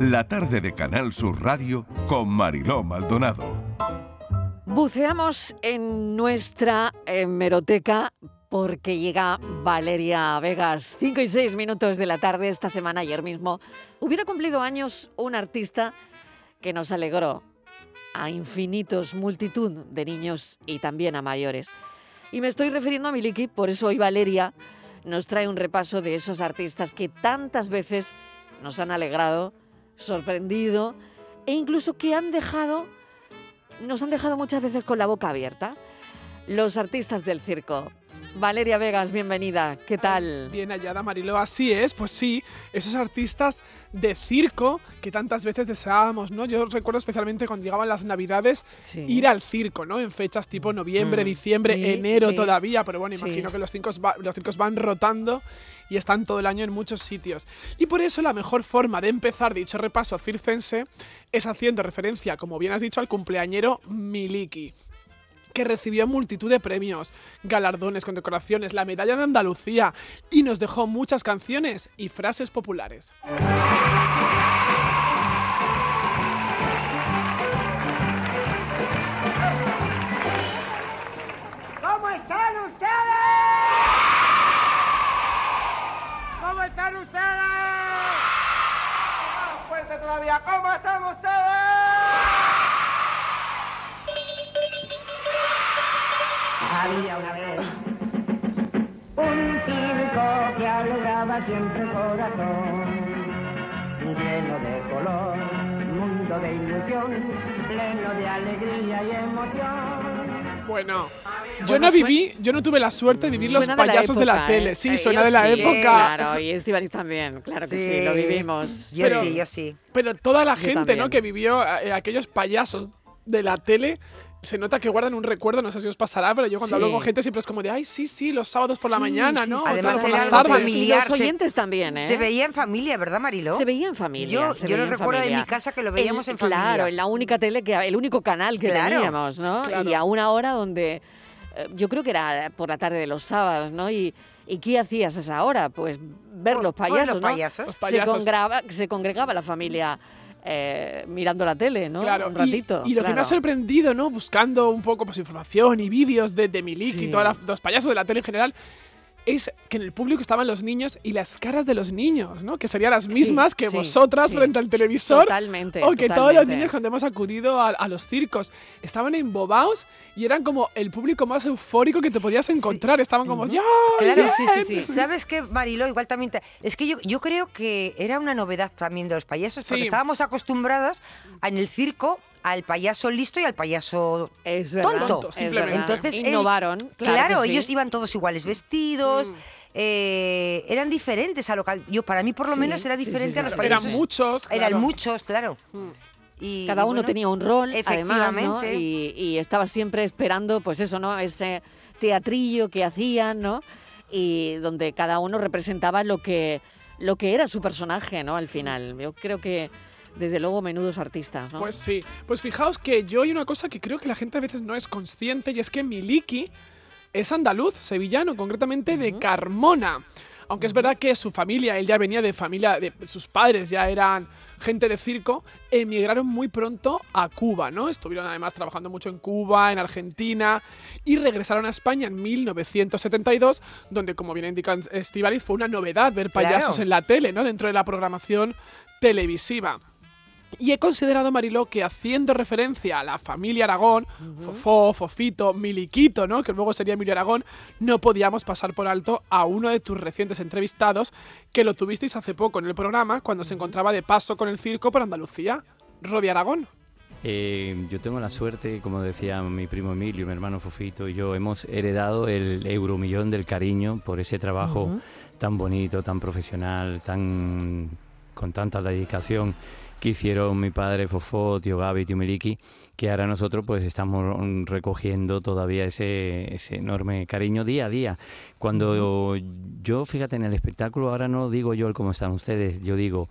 la tarde de Canal Sur Radio con Mariló Maldonado. Buceamos en nuestra hemeroteca porque llega Valeria Vegas. 5 y 6 minutos de la tarde esta semana, ayer mismo. Hubiera cumplido años un artista que nos alegró a infinitos, multitud de niños y también a mayores. Y me estoy refiriendo a Miliki, por eso hoy Valeria nos trae un repaso de esos artistas que tantas veces nos han alegrado sorprendido e incluso que han dejado, nos han dejado muchas veces con la boca abierta. Los artistas del circo. Valeria Vegas, bienvenida. ¿Qué tal? Bien hallada, Marilo. Así es, pues sí, esos artistas de circo que tantas veces deseábamos, ¿no? Yo recuerdo especialmente cuando llegaban las Navidades ir al circo, ¿no? En fechas tipo noviembre, mm. diciembre, enero todavía, pero bueno, imagino que los circos, los circos van rotando y están todo el año en muchos sitios. Y por eso la mejor forma de empezar dicho repaso circense es haciendo referencia, como bien has dicho, al cumpleañero Miliki que recibió multitud de premios, galardones, condecoraciones, la medalla de Andalucía y nos dejó muchas canciones y frases populares. ¿Cómo están ustedes? Había una vez un circo que alegraba siempre el corazón, lleno de color, mundo de ilusión, pleno de alegría y emoción. Bueno, yo no viví, yo no tuve la suerte de vivir los payasos de la, tele. ¿eh? Sí, suena de la época. Claro, y Estivalis también, claro que sí, lo vivimos. Yo sí, yo sí. Pero toda la gente, ¿no? Que vivió eh, aquellos payasos de la tele se nota que guardan un recuerdo, no sé si os pasará, pero yo cuando hablo con gente siempre es como de, ay, sí, sí, los sábados por la mañana, ¿no? Además, por las tardes. Familiar, los oyentes también, ¿eh? Se veía en familia, ¿verdad, Mariló? Se veía en familia. Yo, yo lo recuerdo de mi casa que lo veíamos en familia. Claro, en la única tele, que el único canal que teníamos, ¿no? Y a una hora donde, eh, yo creo que era por la tarde de los sábados, ¿no? Y, ¿Y qué hacías a esa hora? Pues ver los payasos, los payasos. ¿no? Se, congregaba, se congregaba la familia eh, mirando la tele, ¿no? Claro, un ratito. Y, lo que me ha sorprendido, ¿no? Buscando un poco pues, información y vídeos de, de Milik y todos los payasos de la tele en general, es que en el público estaban los niños y las caras de los niños, ¿no? Que serían las mismas que vosotras frente al televisor. Totalmente. O que todos los niños cuando hemos acudido a, los circos estaban embobados y eran como el público más eufórico que te podías encontrar. Estaban como, ¡ya! Claro, sí, sí, sí. ¿Sabes qué, Mariló? Igual también. Es que yo, yo creo que era una novedad también de los payasos, porque estábamos acostumbrados en el circo al payaso listo y al payaso tonto. Entonces innovaron. claro, ellos iban todos iguales vestidos. Mm. Eh, eran diferentes a lo que yo para mí por lo menos era diferente a los payasos. Eran muchos. Eran muchos, claro. Mm. Y, Cada uno tenía un rol, además, ¿no? y, y, estaba siempre esperando, pues eso, ¿no? Ese teatrillo que hacían, ¿no? Y donde cada uno representaba lo que, lo que era su personaje, ¿no? Al final. Yo creo que desde luego menudos artistas, ¿no? Pues sí. Pues fijaos que yo hay una cosa que creo que la gente a veces no es consciente y es que Miliki es andaluz, sevillano, concretamente de Carmona. Aunque es verdad que su familia, él ya venía de familia, de sus padres ya eran gente de circo, emigraron muy pronto a Cuba, ¿no? Estuvieron además trabajando mucho en Cuba, en Argentina, y regresaron a España en 1972, donde, como bien indica Estivaliz, fue una novedad ver payasos en la tele, ¿no? Dentro de la programación televisiva. Y he considerado, Mariló, que haciendo referencia a la familia Aragón, Fofó, Fofito, Miliquito, ¿no? Que luego sería Emilio Aragón, no podíamos pasar por alto a uno de tus recientes entrevistados, que lo tuvisteis hace poco en el programa, cuando se encontraba de paso con el circo por Andalucía, Rodi Aragón. Eh, yo tengo la suerte, como decía mi primo Emilio, mi hermano Fofito y yo, hemos heredado el euromillón del cariño por ese trabajo tan bonito, tan profesional, tan con tanta dedicación que hicieron mi padre Fofó, tío Gaby, tío Miliki, que ahora nosotros pues estamos recogiendo todavía ese, ese enorme cariño día a día. Cuando yo, fíjate, en el espectáculo, ahora no digo yo el cómo están ustedes, yo digo,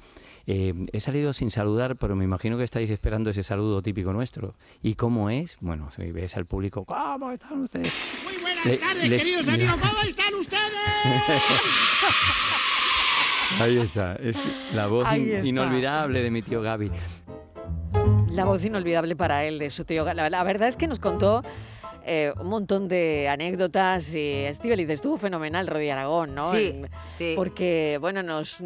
eh, he salido sin saludar, pero me imagino que estáis esperando ese saludo típico nuestro. ¿Y cómo es? Bueno, si ves al público, ¿cómo están ustedes? Muy buenas tardes, queridos amigos, ¿cómo están ustedes? Ahí está, es la voz inolvidable de mi tío Gaby. La voz inolvidable para él, de su tío Gaby. La, verdad es que nos contó eh, un montón de anécdotas y Estivaliz estuvo fenomenal, Rodi Aragón, ¿no? Sí, sí. Porque, bueno, nos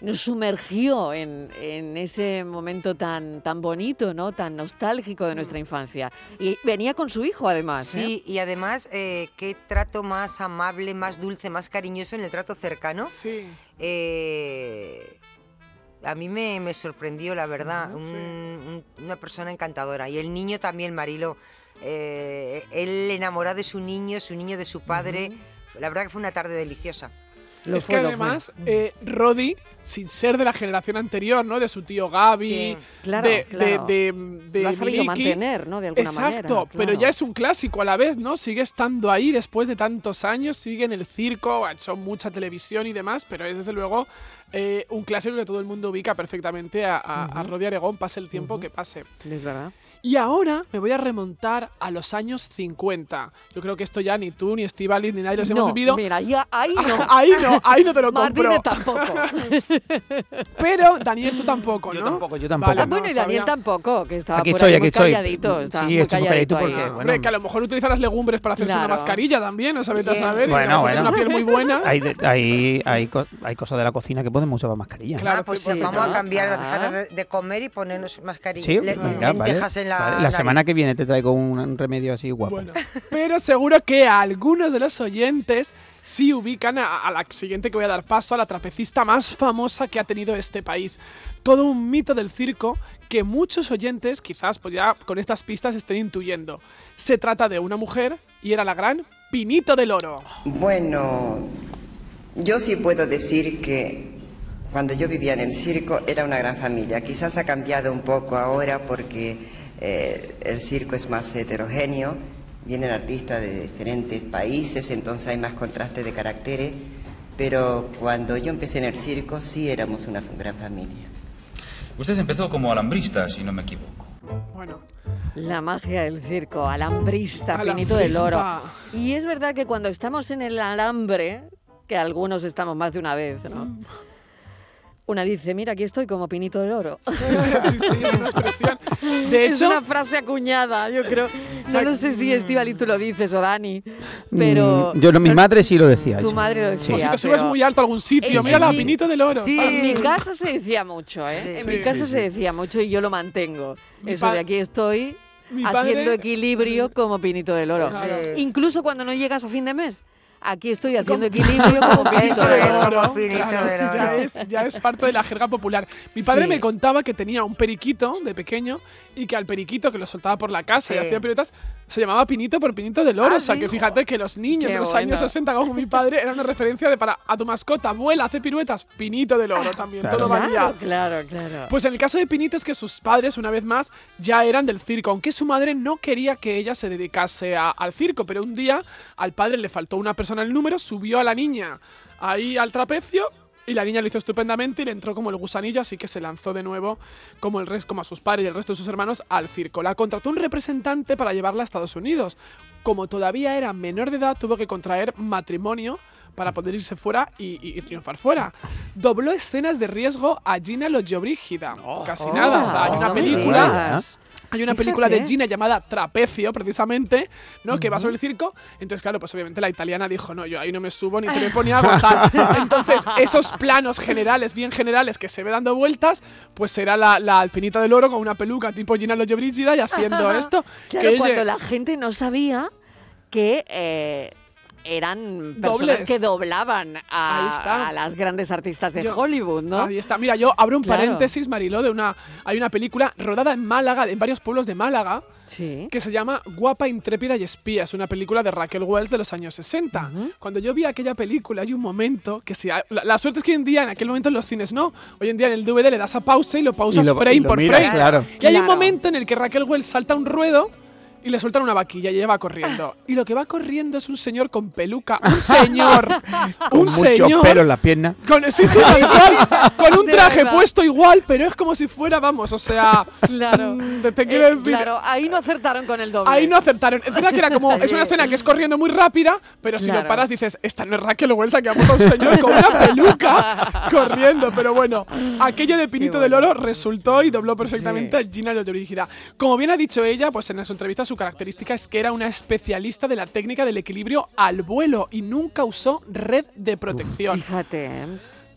nos sumergió en, ese momento tan, tan bonito, ¿no? tan nostálgico de nuestra infancia. Y venía con su hijo, además. ¿eh? Sí, y además, eh, qué trato más amable, más dulce, más cariñoso en el trato cercano. Sí. Eh, a mí me, sorprendió, la verdad, una persona encantadora. Y el niño también, Marilo, él enamorado de su niño, su niño de su padre. La verdad que fue una tarde deliciosa es que además, eh, Roddy, sin ser de la generación anterior, ¿no? De su tío Gaby, claro, de, claro. de, Lo ha sabido mantener, ¿no? De alguna Exacto, manera. pero ya es un clásico a la vez, ¿no? Sigue estando ahí después de tantos años, sigue en el circo, ha hecho mucha televisión y demás, pero es desde luego eh, un clásico que todo el mundo ubica perfectamente a, a, Roddy Aregón, pase el tiempo que pase. Es verdad. Y ahora me voy a remontar a los años 50. Yo creo que esto ya ni tú, ni Estivali, ni nadie los hemos vivido. Mira, ya, ahí no. ahí no, ahí no te lo compro. tampoco. Pero Daniel, tú tampoco, ¿no? Yo tampoco, yo tampoco. bueno, y Daniel tampoco, que estaba aquí por estoy, ahí aquí muy estoy. calladito. Está sí, muy estoy calladito porque, ahí. bueno, Hombre, que a lo mejor utiliza las legumbres para hacerse una mascarilla también, ¿no sabes a saber? Bueno, bueno. una piel muy buena. Hay, hay, hay, hay, cosas de la cocina que podemos usar mascarilla. Claro, pues vamos a cambiar, dejar de, comer y ponernos mascarilla. Sí, vale. en la, la semana que que viene te traigo un remedio así guapo. Bueno, pero seguro que algunos de los oyentes sí ubican a, la siguiente que voy a dar paso, a la trapecista más famosa que ha tenido este país. Todo un mito del circo que muchos oyentes quizás pues ya con estas pistas estén intuyendo. Se trata de una mujer y era la gran Pinito del Oro. Bueno, yo sí puedo decir que cuando yo vivía en el circo era una gran familia. Quizás ha cambiado un poco ahora porque eh, el circo es más heterogéneo, vienen artistas de diferentes países, entonces hay más contraste de caracteres, pero cuando yo empecé en el circo sí éramos una gran familia. Usted empezó como alambrista, si no me equivoco. Bueno. La magia del circo, alambrista, pinito del oro. Y es verdad que cuando estamos en el alambre, que algunos estamos más de una vez, ¿no? Mm. Una dice, mira, aquí estoy como pinito del oro. sí, sí, es una expresión. De hecho, es una frase acuñada, yo creo. No, sé si Estivali tú lo dices o Dani, pero... Mm, yo no, mi madre sí lo decía. Tu madre lo decía. O si te subes muy alto a algún sitio, mira la pinito del oro. En mi casa se decía mucho, ¿eh? en mi casa se decía mucho y yo lo mantengo. Eso de aquí estoy haciendo equilibrio como pinito del oro. Incluso cuando no llegas a fin de mes aquí estoy haciendo equilibrio como pinito de oro. Ya, es, ya es parte de la jerga popular. Mi padre me contaba que tenía un periquito de pequeño y que al periquito que lo soltaba por la casa y hacía piruetas se llamaba Pinito por Pinito del Oro. Ah, o sea, que fíjate que los niños de los años 60, como mi padre, era una referencia de para a tu mascota, abuela, hace piruetas, Pinito del Oro también. Todo valía. Claro, claro. Pues en el caso de Pinito es que sus padres, una vez más, ya eran del circo, aunque su madre no quería que ella se dedicase al circo, pero un día al padre le faltó una persona el número, subió a la niña ahí al trapecio y la niña lo hizo estupendamente y le entró como el gusanillo, así que se lanzó de nuevo, como, el resto, como a sus padres y el resto de sus hermanos, al circo. La contrató un representante para llevarla a Estados Unidos. Como todavía era menor de edad, tuvo que contraer matrimonio para poder irse fuera y, triunfar fuera. Dobló escenas de riesgo a Gina Lollobrigida. Oh. Casi nada. hay una película hay una película de Gina llamada Trapecio, precisamente, ¿no? Que va sobre el circo. Entonces, claro, pues obviamente la italiana dijo, no, yo ahí no me subo ni te me ponía a. Entonces, esos planos generales, bien generales, que se ve dando vueltas, pues era la, la alpinita del oro con una peluca tipo Gina Lollobrigida y haciendo esto. Claro, cuando la gente no sabía que eh, eran personas que doblaban a, las grandes artistas de Hollywood, ¿no? Ahí está. Mira, yo abro un paréntesis, Mariló, de una hay una película rodada en Málaga, en varios pueblos de Málaga, que se llama Guapa, intrépida y espía. Es una película de Raquel Wells de los años 60. Cuando yo vi aquella película, hay un momento que si la, suerte es que hoy en día en aquel momento en los cines no, hoy en día en el DVD le das a pausa y lo pausas frame por frame. Claro. Y hay un momento en el que Raquel Wells salta un ruedo y le sueltan una vaquilla y ella va corriendo. Y lo que va corriendo es un señor con peluca. Un señor. Con un mucho señor. pelo en las piernas. Con, sí, sí, cual, con un traje puesto igual, pero es como si fuera, vamos, o sea. Claro. mm, te quiero Eh, decir. claro, ahí no acertaron con el doble. Ahí no acertaron. Es verdad que era como. Es una escena que es corriendo muy rápida, pero si Claro. lo paras dices, esta no es Raquel Welsa que ha puesto a un señor con una peluca corriendo. Pero bueno, aquello de Pinito Qué del bueno. Oro resultó y dobló perfectamente Sí. a Gina Llorigida. Como bien ha dicho ella, pues en su entrevista su característica es que era una especialista de la técnica del equilibrio al vuelo y nunca usó red de protección. Fíjate.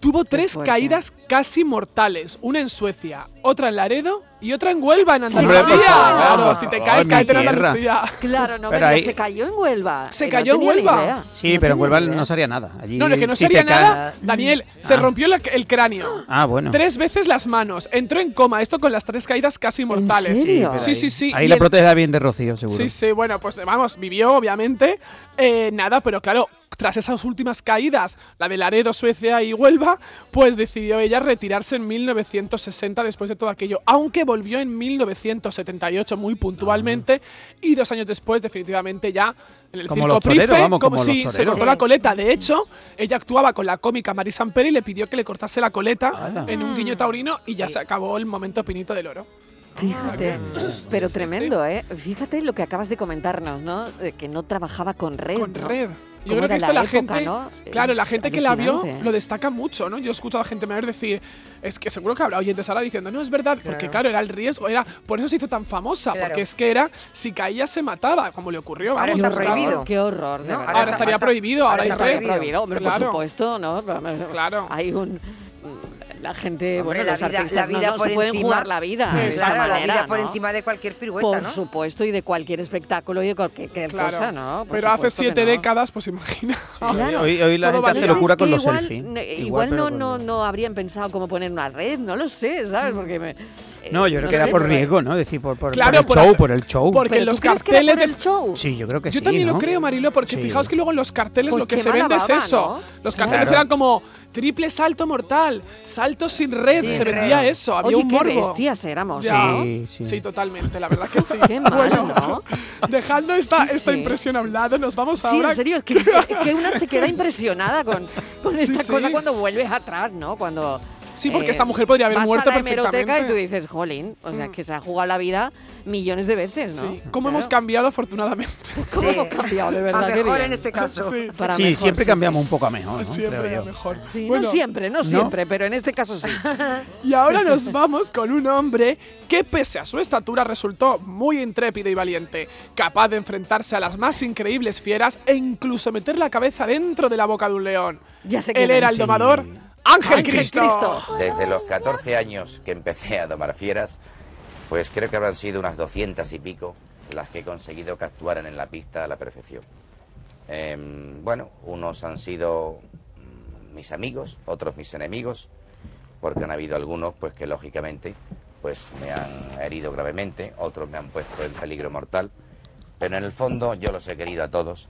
Tuvo tres caídas casi mortales, una en Suecia, otra en Laredo y otra en Huelva, en Andalucía. claro, si te caes, caete en. Andalucía. Claro, no, Pero pero ahí- se cayó en Huelva. Se no cayó en Huelva. Sí, No pero en Huelva idea. no se haría nada. Allí, No, no, que no si sería te caes- nada. Daniel, se Ah. rompió la- el cráneo. Ah, bueno. Tres veces las manos. Entró en coma. Esto con las tres caídas casi mortales. serio? Sí, sí, sí. Ahí Y la el- protege bien de Rocío, seguro. Sí, sí, bueno, pues vamos, vivió, obviamente. Eh, nada, pero claro, tras esas últimas caídas, la de Laredo, Suecia y Huelva, pues decidió ella retirarse en 1960 después de todo aquello, aunque volvió en 1978 muy puntualmente y dos años después definitivamente ya en el Como circo los toreros, vamos, como si los se cortó la coleta. De hecho, ella actuaba con la cómica Mari Sampere y le pidió que le cortase la coleta en un guiño taurino y ya se acabó el momento pinito del oro. Fíjate, pero tremendo, ¿eh? Fíjate lo que acabas de comentarnos, ¿no? De que no trabajaba con red. con ¿no? red. Yo ¿Cómo creo que era esto la la, época, gente, no? claro, la gente que la vio lo destaca mucho, ¿no? Yo he escuchado a gente mayor decir, es que seguro que habrá oyentes ahora diciendo, no es verdad, porque claro, era el riesgo, era por eso se hizo tan famosa, Claro. porque es que era si caía se mataba, como le ocurrió. Ahora vamos, está prohibido. Qué horror, de No. Ahora, está- estaría está- prohibido, ahora, ahora está está Estaría prohibido, hombre, Claro. por supuesto, ¿no? Claro. Hay un la gente, Hombre, bueno, la los vida- artistas la no- vida no, por se pueden encima- jugar la vida de esa Claro, la manera, vida por ¿no? encima de cualquier pirueta, Por ¿no? supuesto, y de cualquier espectáculo y de cualquier Claro. cosa, ¿no? Por Pero hace siete no. décadas, pues imagina. Claro. Hoy, hoy la Todo gente vale. hace locura con que los igual, selfies. Igual, Igual, no, con- no, no habrían pensado cómo poner una red, no lo sé, ¿sabes? Porque me, No, eh, yo creo que era sé, por riesgo, ¿no? Decir, por, por, Claro, por el por show, por el show. porque ¿Pero los carteles por de el show? Sí, yo creo que Yo sí, también ¿no? lo creo, Marilo, porque Sí. fijaos que luego en los carteles Pues lo que qué se vende baba, es eso. ¿no? Los carteles Claro. eran como triple salto mortal, salto sin red, Sin se vendía eso, había Oye, un qué morbo. bestias éramos, Ya. ¿no? Sí, sí. Sí, totalmente, la verdad que sí. Qué mal, Bueno, ¿no? Dejando esta, Sí, esta sí. impresión a un lado, nos vamos Sí, ahora. en serio, es que, que una se queda impresionada con, con Sí, esta sí. cosa cuando vuelves atrás, ¿no? Cuando Sí, porque eh, esta mujer podría haber vas muerto a la hemeroteca y perfectamente. tú dices, jolín, o sea, Mm. que se ha jugado la vida millones de veces, ¿no? Sí. ¿Cómo Claro. hemos cambiado, afortunadamente? ¿Cómo Sí. hemos cambiado, de verdad? A mejor bien. en este caso. Sí, Para Sí, mejor, siempre sí, cambiamos sí. un poco a mejor, ¿no? siempre Creo yo. mejor. Sí, Bueno, no siempre, no siempre, pero en este caso sí. Y ahora nos vamos con un hombre que pese a su estatura resultó muy intrépido y valiente, capaz de enfrentarse a las más increíbles fieras e incluso meter la cabeza dentro de la boca de un león. Ya sé Él quién era el domador Ángel, Ángel Cristo. Cristo. Desde los 14 años que empecé a domar fieras, pues creo que habrán sido unas 200 y pico las que he conseguido que actuaran en la pista a la perfección. Em, bueno, unos han sido mm, mis amigos, otros mis enemigos, porque han habido algunos pues que lógicamente pues me han herido gravemente, otros me han puesto en peligro mortal, pero en el fondo yo los he querido a todos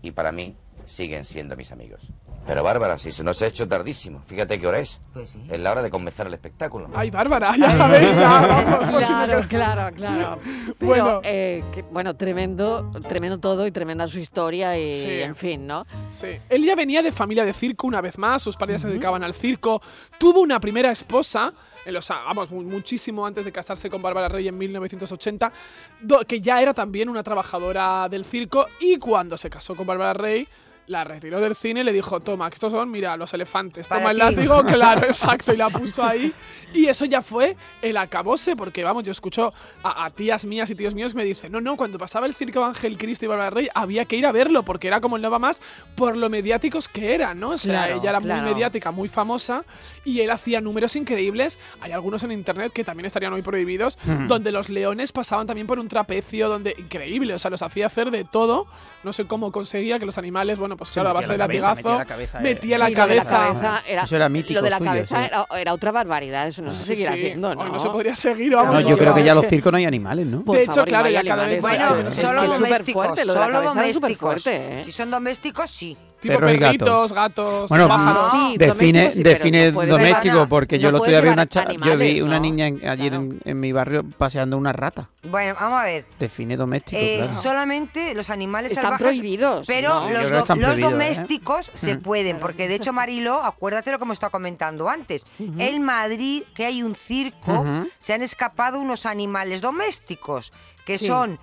y para mí siguen siendo mis amigos. Pero Bárbara, si se nos ha hecho tardísimo, fíjate qué hora es. Pues sí. Es la hora de comenzar el espectáculo. Ay, Bárbara, ya sabéis, vamos, Claro, claro, claro. Pero, Bueno. eh, que- bueno, tremendo, tremendo todo y tremenda su historia y, Sí. en fin, ¿no? Sí. Él ya venía de familia de circo una vez más, sus padres se dedicaban al circo. Tuvo una primera esposa, en los, vamos, mu- muchísimo antes de casarse con Bárbara Rey en 1980, do- que ya era también una trabajadora del circo. Y cuando se casó con Bárbara Rey, la retiró del cine y le dijo: Toma, que estos son, mira, los elefantes. Para Toma el látigo, claro, exacto, y la puso ahí. Y eso ya fue el acabose, porque vamos, yo escucho a, a tías mías y tíos míos que me dicen: No, no, cuando pasaba el circo Ángel Cristo y Bárbara Rey, había que ir a verlo, porque era como el Nova Más por lo mediáticos que eran, ¿no? O sea, Claro, ella era claro. muy mediática, muy famosa, y él hacía números increíbles. Hay algunos en internet que también estarían hoy prohibidos, donde los leones pasaban también por un trapecio, donde increíble, o sea, los hacía hacer de todo. No sé cómo conseguía que los animales, bueno, pues claro, a metía base de la cabeza, latigazo, metía la cabeza, metía la Sí, lo de cabeza. era, Eso era mítico Lo de la suyo, cabeza sí. era, era otra barbaridad, eso no se seguirá sí. haciendo, ¿no? Hoy no se podría seguir, vamos. No, yo creo que ya en los circos no hay animales, ¿no? Por De hecho, favor, claro, ya cada animales, vez Bueno, solo domésticos. solo domésticos. Si son domésticos, sí. Tipo Perros y perritos, gatos, Bueno, pájaros. Sí, define, sí, define no doméstico, porque no yo el otro día vi una, cha- yo vi animales, una ¿no? niña en- ayer en, en mi barrio paseando una rata. Bueno, vamos a ver. Define doméstico, Eh, claro. Solamente los animales Están salvajes. prohibidos, Pero los, do- están ¿eh? domésticos se Mm. pueden, porque de hecho, Marilo, acuérdate lo que hemos estado comentando antes. En Madrid, que hay un circo, se han escapado unos animales domésticos, que Sí. son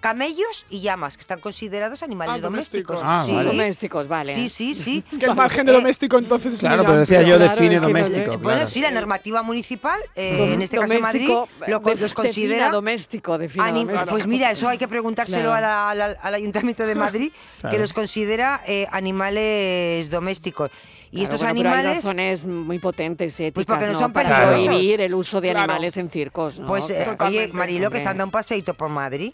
camellos y llamas, que están considerados animales Ah, domésticos. domésticos. Ah, sí. vale. Domésticos, vale. Sí, sí, sí. Es que el margen de Eh, doméstico entonces es Claro, pero decía yo Claro, define doméstico. Bueno, sí, la normativa municipal, eh, en este caso Madrid, lo, los considera doméstico, doméstico. Pues mira, eso hay que preguntárselo Claro. a la- a la- al Ayuntamiento de Madrid, que los considera eh, animales domésticos. Y Claro, estos bueno, pero hay animales, razones muy potentes éticas, porque no son para peligrosos. prohibir el uso de Claro. animales en circos, ¿no? pues, eh, oye. Marilo, que se anda un paseíto por Madrid.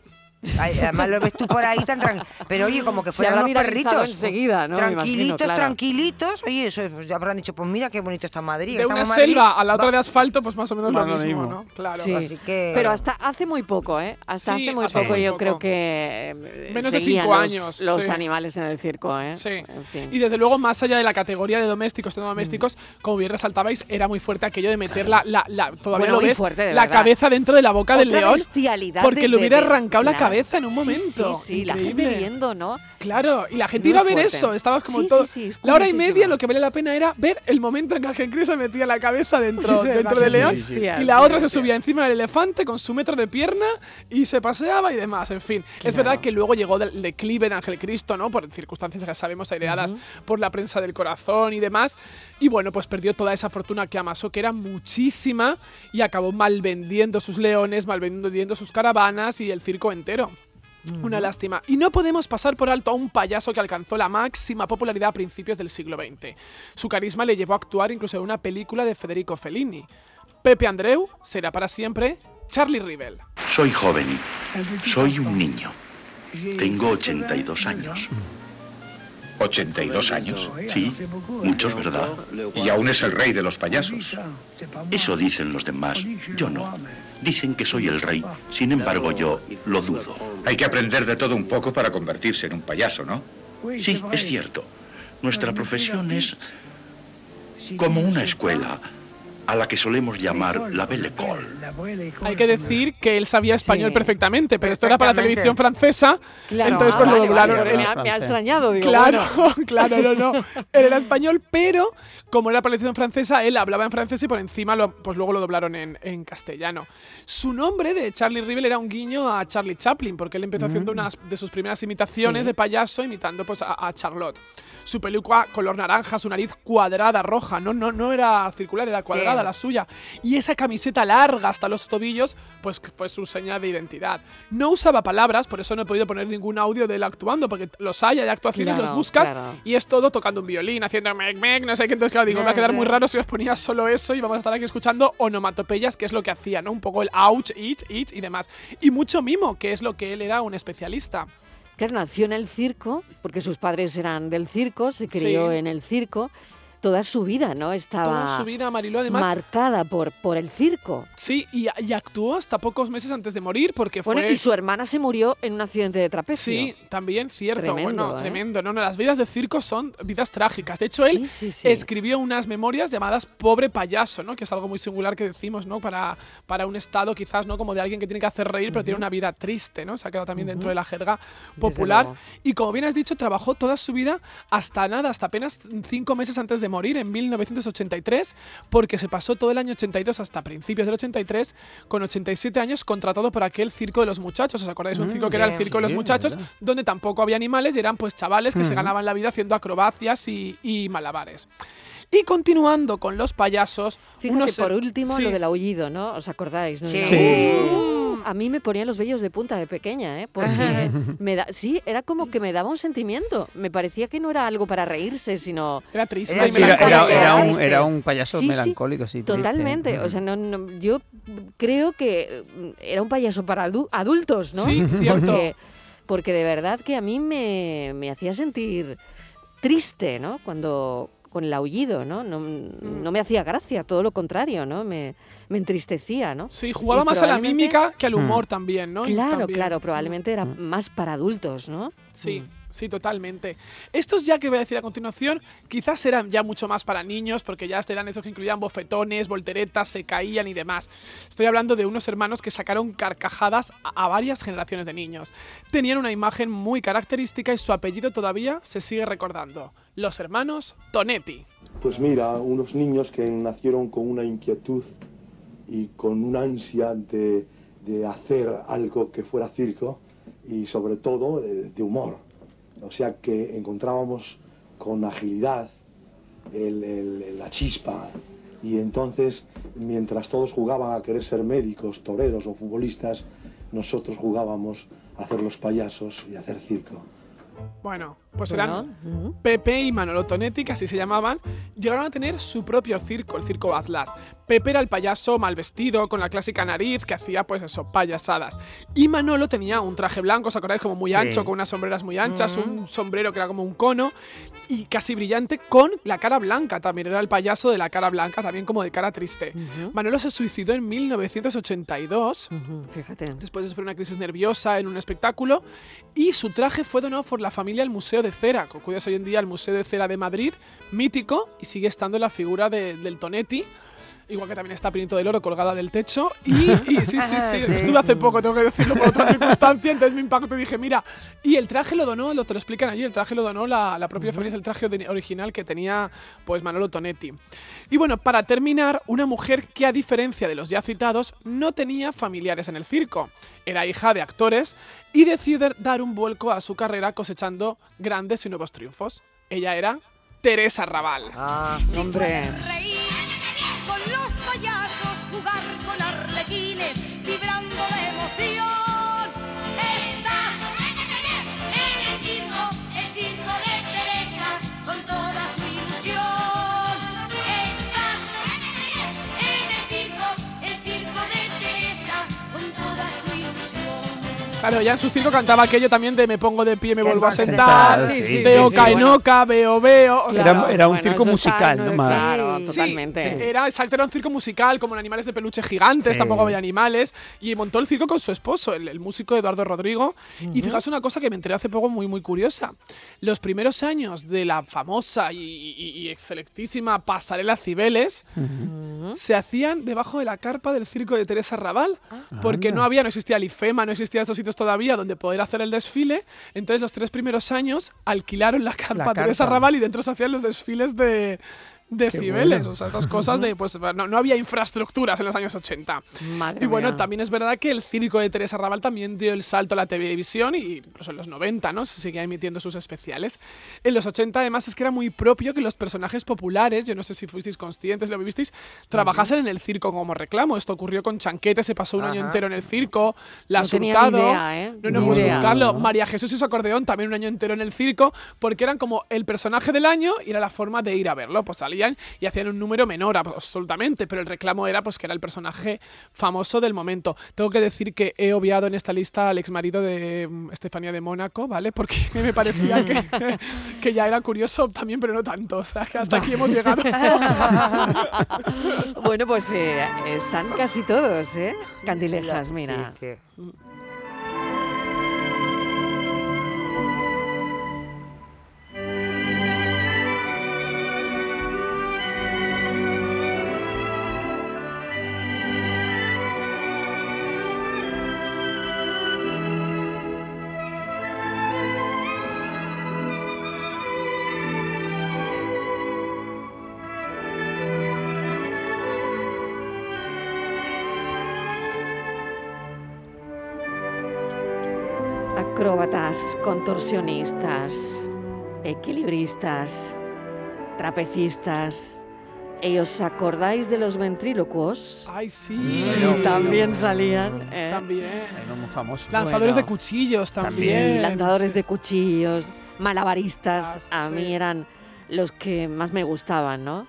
Además lo ves tú por ahí tan tranquilo. Pero oye, como que fueran viralizado perritos. enseguida, ¿no? Me imagino, Tranquilitos, claro. tranquilitos. Oye, eso pues, ya habrán dicho, pues mira qué bonito está Madrid. De una Madrid. selva a la otra de asfalto, pues más o menos Más lo mismo, mismo. ¿no? Claro. Sí. Así que... Pero hasta hace muy poco, ¿eh? Hasta Sí, hace muy hasta poco muy yo poco. creo que eh, Menos de cinco los, años, los sí. animales en el circo, ¿eh? Sí. En fin. Y desde luego, más allá de la categoría de domésticos y no domésticos, como bien resaltabais, era muy fuerte aquello de meter la, la, la- todavía Bueno, lo ves, fuerte, la verdad. cabeza dentro de la boca del león. bestialidad Porque de- le hubiera arrancado la claro. Cabeza en un momento. Sí, sí, la gente viendo, ¿no? Claro, y la gente Muy iba a ver fuerte. eso. Estabas como Sí, todo. sí, sí, es la hora y media lo que valía la pena era ver el momento en que Ángel Cris se metía la cabeza dentro, dentro del león. Y la otra se subía encima del elefante con su metro de pierna y se paseaba y demás. En fin, es verdad que luego llegó del declive de Ángel Cristo, ¿no? Por circunstancias que sabemos aireadas por la prensa del corazón y demás. Y bueno, pues perdió toda esa fortuna que amasó, que era muchísima, y acabó mal vendiendo sus leones, mal vendiendo sus caravanas y el circo entero. Una lástima. Y no podemos pasar por alto a un payaso que alcanzó la máxima popularidad a principios del siglo XX. Su carisma le llevó a actuar incluso en una película de Federico Fellini. Pepe Andreu será para siempre Charlie Rivel. Soy joven. Soy un niño. Tengo 82 años. ¿82 años? Sí, muchos, ¿verdad? Y aún es el rey de los payasos. Eso dicen los demás. Yo no. Dicen que soy el rey. Sin embargo, yo lo dudo. Hay que aprender de todo un poco para convertirse en un payaso, ¿no? Sí, es cierto. Nuestra profesión es como una escuela a la que solemos llamar la Belle École. Hay que decir que él sabía español Sí. perfectamente, pero esto era para la Perfectamente. televisión francesa. Claro, entonces, ah, pues lo vale, doblaron. vale, me, ha, me ha extrañado, digo, Claro, bueno. claro, no, no. Él era español, pero como era para la televisión francesa, él hablaba en francés y por encima lo, pues luego lo doblaron en, en castellano. Su nombre de Charlie Rivel era un guiño a Charlie Chaplin, porque él empezó haciendo unas de sus primeras imitaciones Sí. de payaso, imitando pues a, a Charlotte. Su peluca color naranja, su nariz cuadrada, roja, no, no, no era circular, era cuadrada Sí. la suya. Y esa camiseta larga hasta los tobillos, pues fue su señal de identidad. No usaba palabras, por eso no he podido poner ningún audio de él actuando, porque los hay, hay actuaciones, Claro, los buscas claro. y es todo tocando un violín, haciendo mec mec, no sé qué. Entonces, claro, digo, va a quedar muy raro si os ponía solo eso y vamos a estar aquí escuchando onomatopeyas, que es lo que hacía, ¿no? Un poco el ouch, it, it y demás. Y mucho mimo, que es lo que él era un especialista. Claro, nació en el circo, porque sus padres eran del circo, se crió Sí. en el circo. Toda su vida, ¿no? Estaba Toda su vida, Mariló, además. marcada por, por el circo. Sí, y, y actuó hasta pocos meses antes de morir, porque fue. Bueno, y su hermana se murió en un accidente de trapecio. Sí, también cierto. Tremendo, bueno, ¿eh? tremendo. No, no, las vidas de circo son vidas trágicas. De hecho, él Sí, sí, sí. escribió unas memorias llamadas Pobre payaso, ¿no? Que es algo muy singular que decimos, ¿no? Para, para un estado quizás, ¿no? Como de alguien que tiene que hacer reír, pero tiene una vida triste, ¿no? Se ha quedado también dentro de la jerga popular. Y como bien has dicho, trabajó toda su vida hasta nada, hasta apenas cinco meses antes de morir, en 1983, porque se pasó todo el año 82 hasta principios del 83, con 87 años, contratado por aquel circo de los muchachos. ¿Os acordáis? Un Mm, circo que era el circo de los muchachos, donde tampoco había animales y eran pues chavales que se ganaban la vida haciendo acrobacias y, y malabares. Y continuando con los payasos, Fíjate, unos- por último, sí. lo del aullido, ¿no? ¿Os acordáis? no? Sí. A mí me ponían los vellos de punta de pequeña, ¿eh? Porque me da, sí, era como que me daba un sentimiento. Me parecía que no era algo para reírse, sino Era triste. Era y Sí, era, melancólico, era- era un, triste. era un payaso Sí, melancólico, sí. triste. totalmente. O sea, no, no- yo creo que era un payaso para adu- adultos, ¿no? Sí, cierto. Porque, porque de verdad que a mí me, me hacía sentir triste, ¿no? Cuando con el aullido, ¿no? No, Mm. no me hacía gracia, todo lo contrario, ¿no? Me, me entristecía, ¿no? Sí, jugaba Y más a la mímica que al Hmm. humor también, ¿no? Claro, también- claro, probablemente era Mm. más para adultos, ¿no? Sí, Sí, totalmente. Estos ya que voy a decir a continuación, quizás eran ya mucho más para niños, porque ya eran esos que incluían bofetones, volteretas, se caían y demás. Estoy hablando de unos hermanos que sacaron carcajadas a, varias generaciones de niños. Tenían una imagen muy característica y su apellido todavía se sigue recordando. Los hermanos Tonetti. Pues mira, unos niños que nacieron con una inquietud y con una ansia de, de hacer algo que fuera circo y sobre todo de humor o sea que encontrábamos con agilidad la chispa y entonces mientras todos jugaban a querer ser médicos, toreros o futbolistas, nosotros jugábamos a hacer los payasos y a hacer circo. Bueno, pues eran Pepe y Manolo Tonetti, que así se llamaban, llegaron a tener su propio circo, el Circo Atlas. Pepe era el payaso mal vestido, con la clásica nariz, que hacía pues eso, payasadas. Y Manolo tenía un traje blanco, ¿os acordáis? Como muy ancho, con unas sombreras muy anchas, un sombrero que era como un cono, y casi brillante, con la cara blanca también. Era el payaso de la cara blanca, también como de cara triste. Manolo se suicidó en 1982, fíjate. después de sufrir una crisis nerviosa en un espectáculo, y su traje fue donado por la familia al Museo de Cera, cuidas hoy en día el Museo de Cera de Madrid, mítico, y sigue estando la figura del Tonetti. Igual que también está Pinito del Oro colgada del techo. Y, sí, sí, sí, estuve hace poco, tengo que decirlo por otra circunstancia, entonces me impactó y dije, mira, y el traje lo donó, lo te lo explican allí, el traje lo donó la, la propia familia, es el traje original que tenía pues Manolo Tonetti. Y bueno, para terminar, una mujer que a diferencia de los ya citados, no tenía familiares en el circo. Era hija de actores y decidió dar un vuelco a su carrera cosechando grandes y nuevos triunfos. Ella era Teresa Raval. Ah, hombre. Jugar con arlequines, vibrando de emoción. Claro, ya en su circo cantaba aquello también de me pongo de pie, me vuelvo a sentar, de oca en oca, veo, veo. era, un circo musical, ¿no? Claro, totalmente. era, exacto, era un circo musical, como en animales de peluche gigantes, tampoco había animales. Y montó el circo con su esposo, el, músico Eduardo Rodrigo. Y fijaos una cosa que me enteré hace poco muy, muy curiosa. Los primeros años de la famosa y, excelentísima pasarela Cibeles se hacían debajo de la carpa del circo de Teresa Raval, ah. porque no había, no existía el IFEMA, no existía estos sitios todavía donde poder hacer el desfile. Entonces, los tres primeros años alquilaron la carpa, de esa Raval y dentro se hacían los desfiles de, decibeles, o sea, estas cosas de, pues no, no, había infraestructuras en los años 80. y bueno, también es verdad que el circo de Teresa Raval también dio el salto a la televisión y incluso en los 90, ¿no? Se seguía emitiendo sus especiales. En los 80 además es que era muy propio que los personajes populares, yo no sé si fuisteis conscientes, lo visteis, trabajasen en el circo como reclamo. Esto ocurrió con Chanquete, se pasó un año entero en el circo, la no Surcado, idea, ¿eh? no, no, buscarlo. María Jesús y su acordeón también un año entero en el circo, porque eran como el personaje del año y era la forma de ir a verlo. Pues salía y hacían un número menor absolutamente, pero el reclamo era pues que era el personaje famoso del momento. Tengo que decir que he obviado en esta lista al ex marido de mm, Estefanía de Mónaco, ¿vale? Porque me parecía que, que, ya era curioso también, pero no tanto. O sea, que hasta aquí hemos llegado. bueno, pues eh, están casi todos, ¿eh? Candilejas, mira. Contorsionistas, equilibristas, trapecistas. ¿Y os acordáis de los ventrílocuos? ¡Ay, sí! también salían. ¿eh? También. muy famosos. Lanzadores de cuchillos también. Lanzadores de cuchillos, malabaristas. a mí eran los que más me gustaban, ¿no?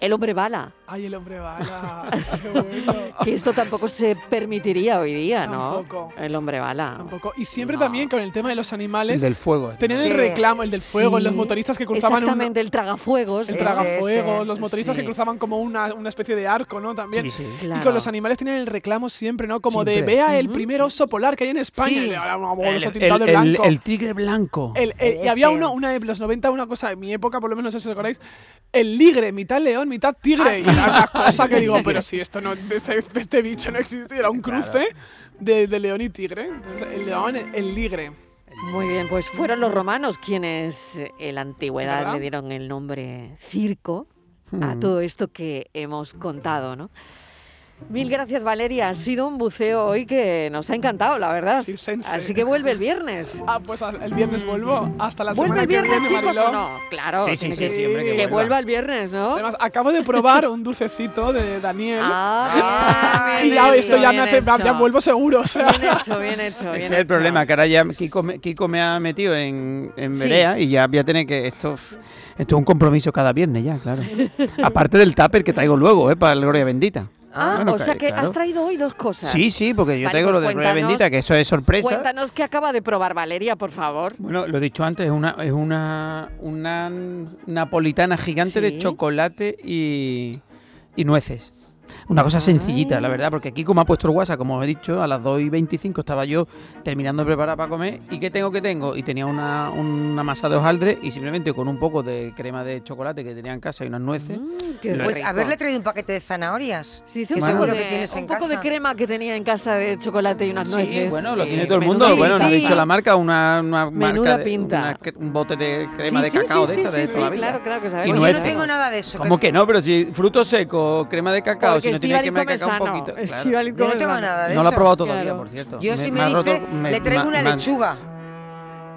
El hombre bala. Ay, el hombre bala. Qué bueno. Que esto tampoco se permitiría hoy día, ¿no? Tampoco. El hombre bala. Tampoco. Y siempre también con el tema de los animales. El del fuego. Tenían el reclamo, el del fuego, Sí. los motoristas que cruzaban un, Exactamente, el tragafuegos. el ese. tragafuegos, los motoristas Sí. que cruzaban como una, una especie de arco, ¿no? También. Sí, sí. Y Claro. con los animales tenían el reclamo siempre, ¿no? Como de vea el primer oso polar que hay en España. El, oso el- tintado de el- blanco. el tigre blanco. El- el- y había uno, una de los 90, una cosa de mi época, por lo menos no sé si os acordáis, el ligre, mitad león, mitad tigre. Ah, y sí. era una cosa que digo, pero si esto no, este, este bicho no existe, era un cruce de, de león y tigre. Entonces, el león, el, el ligre. Muy bien, pues fueron los romanos quienes en la antigüedad ¿Verdad? le dieron el nombre circo a Hmm. todo esto que hemos contado, ¿no? Mil gracias, Valeria. Ha sido un buceo hoy que nos ha encantado, la verdad. Circense. Así que vuelve el viernes. Ah, pues el viernes vuelvo. Hasta la ¿Vuelve semana el viernes, que viene, chicos, Mariló. o no? Claro, Sí, sí, sí, que, siempre que que vuelva. vuelva el viernes, ¿no? Además, acabo de probar un dulcecito de Daniel. Ah, bien, y ya esto ya me hecho, hace, ya hecho. vuelvo seguro. O sea. Bien hecho, bien hecho, bien Este es el hecho. problema, que ahora ya Kiko me, Kiko me ha metido en, en Sí. Berea y ya voy a tener que. Esto, esto es un compromiso cada viernes ya, claro. Aparte del tupper que traigo luego, ¿eh? Para el Gloria Bendita. Ah, Bueno, o sea que claro. has traído hoy dos cosas. Sí, sí, porque yo Vale, traigo pues lo de Gloria Bendita, que eso es sorpresa. Cuéntanos qué acaba de probar Valeria, por favor. Bueno, lo he dicho antes, es una, es una, una napolitana gigante Sí. de chocolate y, y nueces. Una cosa sencillita, la verdad, porque Kiko me ha puesto el WhatsApp, como os he dicho, a las 2 y 25 estaba yo terminando de preparar para comer. ¿Y qué tengo que tengo? Y tenía una, una masa de hojaldre y simplemente con un poco de crema de chocolate que tenía en casa y unas nueces. Mm, qué Pues rico. haberle traído un paquete de zanahorias. Sí, que un Bueno. poco seguro de, que tienes un en poco de casa. crema que tenía en casa de chocolate y unas Sí, nueces. bueno, lo eh, tiene todo el menuda mundo. Sí, bueno, no ha sí. dicho la marca, una, una Menuda marca de- pinta. una un bote de crema Sí, de sí, cacao sí, de esta sí, de sí, toda la vida. claro, claro que sabemos. Y Pues yo no tengo nada de eso. ¿Cómo que- que no? Pero si fruto seco, crema de cacao, Porque si no tiene cacao un poquito. claro. Yo no tengo nada de No eso. lo he probado todavía, Claro. por cierto. Yo si me, ha dice, roto- me- le traigo me- una me- lechuga.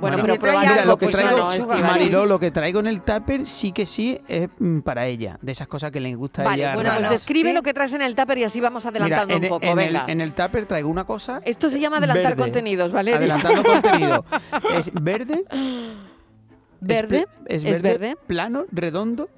Bueno, Bueno, pero me algo, Mira, lo que pues traigo, no, lechuga. Estivali. Mariló, lo que traigo en el tupper sí que sí es mm, para ella, de esas cosas que le gusta a Vale, ella. bueno, No, pues describe sí. lo que traes en el tupper y así vamos Mira, adelantando en, un poco, en el, venga. en el tupper traigo una cosa. Esto se llama adelantar verde. contenidos, ¿vale? Adelantando contenido. Es verde. Verde, Es, es verde, verde. Plano, redondo,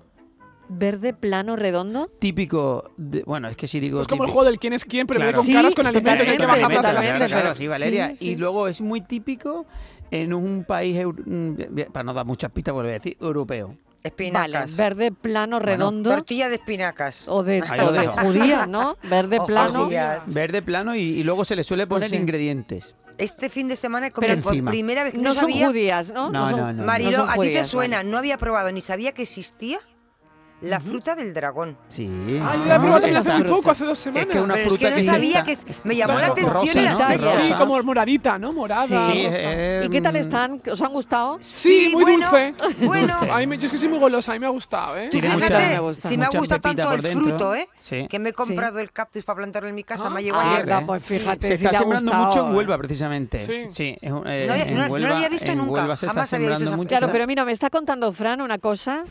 Verde, plano, redondo. típico. de- bueno, es que si digo. Esto es como el juego del quién es quién, pero Claro. con Sí, caras con alimentos hay que bajar las Claro, sí, Valeria. sí, sí. Y luego es muy típico en un país, mm, para no dar muchas pistas, vuelvo a decir, europeo. Vale, Espinacas. verde, plano, redondo. Tortilla de espinacas. o de, Ahí o lo de dejo. judía, ¿no? Verde, O plano. judías. Verde plano y, y luego se le suele poner sí. ingredientes. Este fin de semana he comido Pero por encima. primera vez que No no, son sabía. judías, ¿no? No, no, no. Marilo, a ti te judías, suena, vale. no había probado ni sabía que existía la fruta del dragón. Sí. Ah, yo la he probado también hace muy poco, hace dos semanas. Es que una Pero es fruta que no que sabía que me llamó la atención rosa, y ¿no? las Que tallas. Sí, como moradita, ¿no? Morada. Sí, Sí, rosa. es- ¿Y qué tal están? ¿Os han gustado? Sí, muy bueno, dulce. Bueno, A mí me- yo es que soy muy golosa, a mí me ha gustado, ¿eh? tú fíjate, mucha- me gusta. si me ha gustado tanto el fruto, ¿eh? Sí. Que me he comprado el cactus para plantarlo en mi casa, Ah, me ha llegado ah, ayer. pues fíjate, Se si está sembrando gustado. mucho en Huelva, precisamente. Sí. Sí, es eh, No lo había visto nunca, jamás había visto. Claro, pero mira, me está contando Fran una cosa.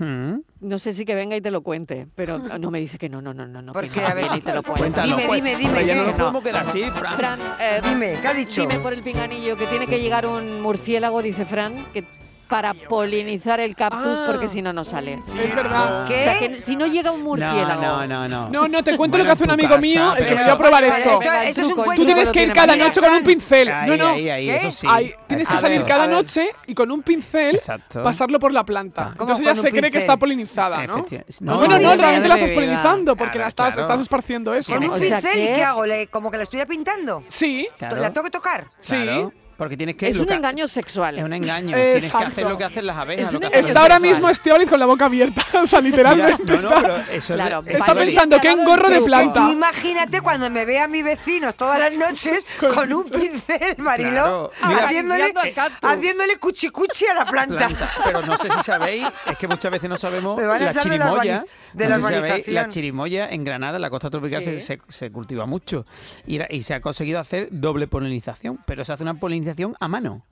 No sé si que venga y te lo cuente, pero no me dice que no, no, no, no, no. ¿Por que qué? no, A ver, te lo cuente. Cuéntanos, Dime, pues. dime, dime, Hombre, ya ¿qué? no nos No. podemos quedar así, Fran. Fran, eh, Dime, ¿qué ha dicho? dime por el pinganillo que tiene que llegar un murciélago, dice Fran, que para polinizar el cactus, Ah. porque si no, no sale. Es verdad. ¿Qué? O sea, que si no llega un murciélago. No, no, no. No, no, te cuento Bueno, lo que hace un amigo casa, mío, el que me dio a probar esto. eso- eso es un. Tú tienes que ir cada noche con un pincel. Ahí, no, no. ahí, ahí, eso sí. Tienes que salir cada noche y con un pincel Exacto. pasarlo por la planta. Ah. ¿Cómo Entonces ya se cree que está polinizada, ¿no? No, No, bueno, no, no, realmente la estás polinizando porque la estás, estás esparciendo eso. Con un pincel y qué hago, como que la estuviera pintando. Sí. ¿La tengo que tocar? sí. Porque tienes que. Es un que- engaño sexual. Es un engaño. Tienes que hacer lo que hacen las abejas. Es lo un que engaño hacen Está ahora mismo Esteolis con la boca abierta. o sea, literalmente no, no, está. pero eso Claro, es- Está pensando que en gorro de planta. Imagínate cuando me vea a mis vecinos todas las noches con un pincel, Claro. Mira, haciéndole, haciéndole cuchicuchi a la planta. planta. Pero no sé si sabéis, es que muchas veces no sabemos Me van a la echar de la chirimoya. de no la sé si sabéis, urbanización. la chirimoya en Granada, en la costa tropical, Sí. se, se- se cultiva mucho. Y, la- y se ha conseguido hacer doble polinización, pero se hace una polinización a mano.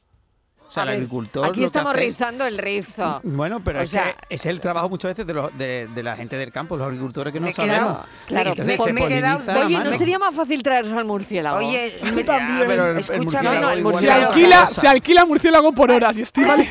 O sea, A el ver, agricultor. Aquí lo que estamos es- rizando el rizo. Bueno, pero O es, sea- que es el trabajo muchas veces de, los, de, de la gente del campo, los agricultores que no Me sabemos. quedado- Claro, Entonces me- se me he quedado- Oye, ¿no sería más fácil traerse al murciélago? Oye, me- también. pero el- no, el Se alquila, cosa. se alquila murciélago por horas y Estivali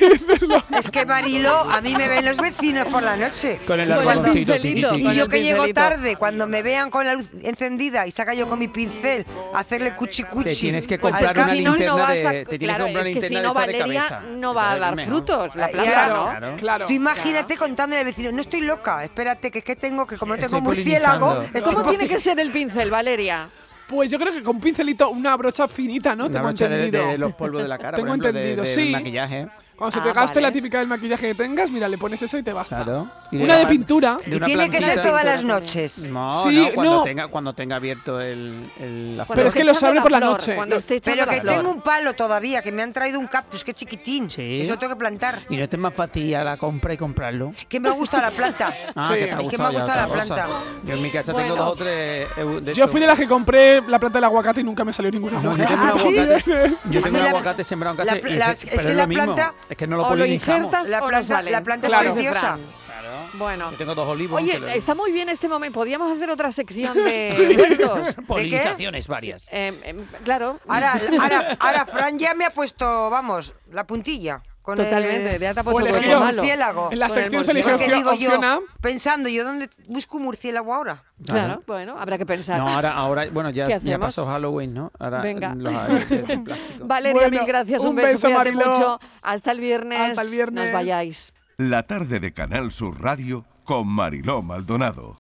Es que Marilo, a mí me ven los vecinos por la noche. Con el algodoncito, Y yo que llego tarde, cuando me vean con la luz encendida y saca yo con mi pincel hacerle cuchi cuchi. Te tienes que Pues comprar una linterna de, te tienes que comprar una linterna de cabeza. no va a dar mejor. frutos, la planta, ¿no? Claro. Claro. Tú imagínate contándole al vecino, no estoy loca, espérate, que es que tengo, que como no tengo Estoy murciélago, ¿Cómo tiene que ser el pincel, Valeria? Pues yo creo que con un pincelito, una brocha finita, ¿no? Una Tengo brocha de, entendido. de los polvos de la cara, Tengo por ejemplo, de- entendido, del sí. maquillaje. Cuando se Ah, te gaste vale. la típica del maquillaje que tengas, mira, le pones esa y te basta. Claro. Y Una de pintura. de Y una tiene que ser todas las noches. No, Sí, no, cuando, no. Tenga, cuando tenga abierto el, el- la Cuando Pero es esté que lo echando abre por la flor, noche. Cuando esté echando Pero la que flor. tengo un palo todavía, que me han traído un cactus, que chiquitín. Sí. Eso tengo que plantar. Y no es más fácil ir a la compra y comprarlo. Que me gusta la planta. Ah, Sí. que te ha Es que me ha ya gustado la otra cosa. planta. Yo en mi casa Bueno. tengo dos o tres. eu- de Yo estos. fui de las que compré la planta del aguacate y nunca me salió ninguna No, yo aguacate. tengo un Ah, aguacate, yo tengo un la- aguacate sembrado en la casa y la- es pero que es la lo mismo, planta- es que no lo o lo polinizamos. injertas La o planta- sale. la planta es preciosa. Claro. Bueno. Yo tengo dos olivos. Oye, le- está muy bien este momento. Podríamos hacer otra sección de huertos. polinizaciones varias. Eh, eh, claro. Ahora, ahora, ahora, Fran ya me ha puesto, vamos, la puntilla. Con Totalmente, el, ya te ha puesto el murciélago. En la sección se elige murciélago. Porque opción, digo yo, A. pensando, ¿yo dónde busco un murciélago ahora? Claro, bueno, habrá que pensar. No, ahora, ahora, bueno, ya, ¿Qué ya pasó Halloween, ¿no? Ahora Venga. los. Valeria, Bueno, mil gracias. Un, un beso, beso, mucho. Hasta el viernes. Hasta el viernes. Nos vayáis. La tarde de Canal Sur Radio con Mariló Maldonado.